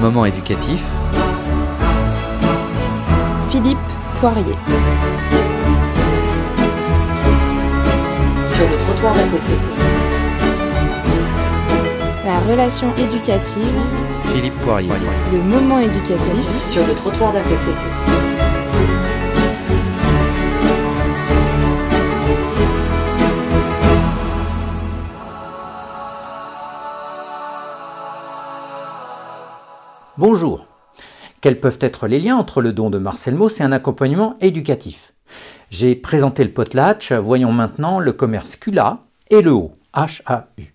moment éducatif. Philippe Poirier. Sur le trottoir d'à côté. La relation éducative. Philippe Poirier. Le moment éducatif. Sur le trottoir d'à côté. Bonjour. Quels peuvent être les liens entre le don de Marcel Mauss et un accompagnement éducatif? J'ai présenté le potlatch, voyons maintenant le commerce CULA et le haut, H-A-U.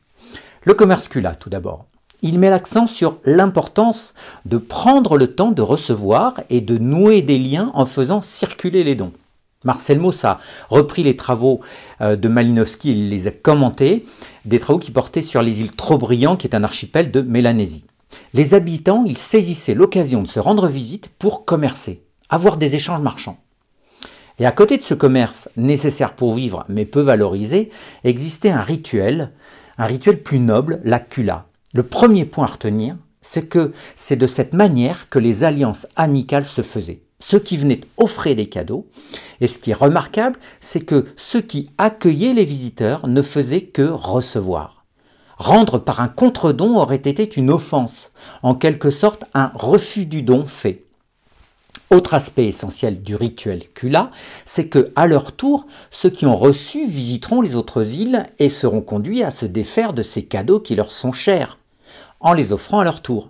Le commerce CULA tout d'abord. Il met l'accent sur l'importance de prendre le temps de recevoir et de nouer des liens en faisant circuler les dons. Marcel Mauss a repris les travaux euh, de Malinowski, il les a commentés, des travaux qui portaient sur les îles Trobriand, qui est un archipel de Mélanésie. Les habitants, ils saisissaient l'occasion de se rendre visite pour commercer, avoir des échanges marchands. Et à côté de ce commerce nécessaire pour vivre mais peu valorisé, existait un rituel, un rituel plus noble, la cula. Le premier point à retenir, c'est que c'est de cette manière que les alliances amicales se faisaient. Ceux qui venaient offrir des cadeaux, et ce qui est remarquable, c'est que ceux qui accueillaient les visiteurs ne faisaient que recevoir. Rendre par un contre-don aurait été une offense, en quelque sorte un refus du don fait. Autre aspect essentiel du rituel Kula, c'est que, à leur tour, ceux qui ont reçu visiteront les autres îles et seront conduits à se défaire de ces cadeaux qui leur sont chers, en les offrant à leur tour.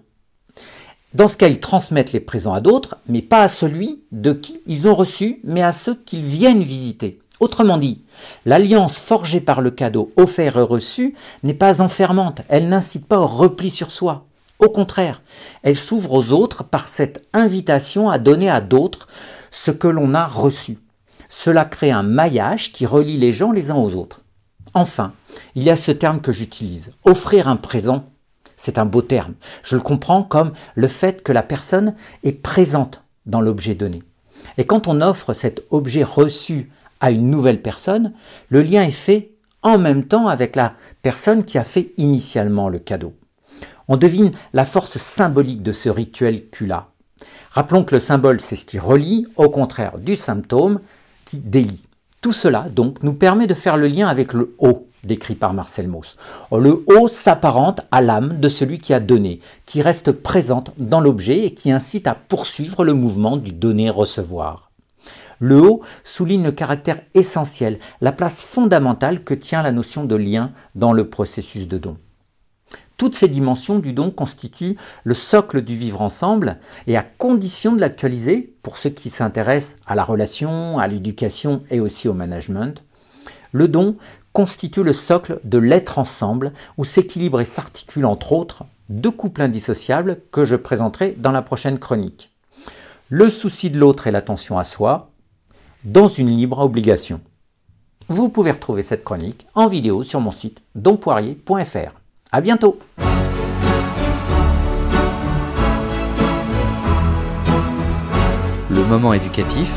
Dans ce cas, ils transmettent les présents à d'autres, mais pas à celui de qui ils ont reçu, mais à ceux qu'ils viennent visiter. Autrement dit, l'alliance forgée par le cadeau offert et reçu n'est pas enfermante, elle n'incite pas au repli sur soi. Au contraire, elle s'ouvre aux autres par cette invitation à donner à d'autres ce que l'on a reçu. Cela crée un maillage qui relie les gens les uns aux autres. Enfin, il y a ce terme que j'utilise, offrir un présent. C'est un beau terme. Je le comprends comme le fait que la personne est présente dans l'objet donné. Et quand on offre cet objet reçu à une nouvelle personne, le lien est fait en même temps avec la personne qui a fait initialement le cadeau. On devine la force symbolique de ce rituel Kula. Rappelons que le symbole, c'est ce qui relie, au contraire du symptôme, qui délie. Tout cela, donc, nous permet de faire le lien avec le haut, décrit par Marcel Mauss. Le haut s'apparente à l'âme de celui qui a donné, qui reste présente dans l'objet et qui incite à poursuivre le mouvement du donner-recevoir. Le haut souligne le caractère essentiel, la place fondamentale que tient la notion de lien dans le processus de don. Toutes ces dimensions du don constituent le socle du vivre ensemble et à condition de l'actualiser, pour ceux qui s'intéressent à la relation, à l'éducation et aussi au management, le don constitue le socle de l'être ensemble où s'équilibrent et s'articulent entre autres deux couples indissociables que je présenterai dans la prochaine chronique. Le souci de l'autre et l'attention à soi, dans une libre obligation. Vous pouvez retrouver cette chronique en vidéo sur mon site donpoirier.fr. À bientôt! Le moment éducatif.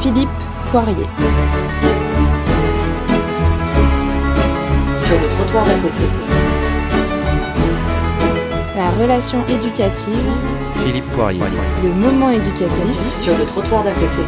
Philippe Poirier. Sur le trottoir d'à côté. La relation éducative. Philippe Poirier. Le moment éducatif. Sur le trottoir d'à côté.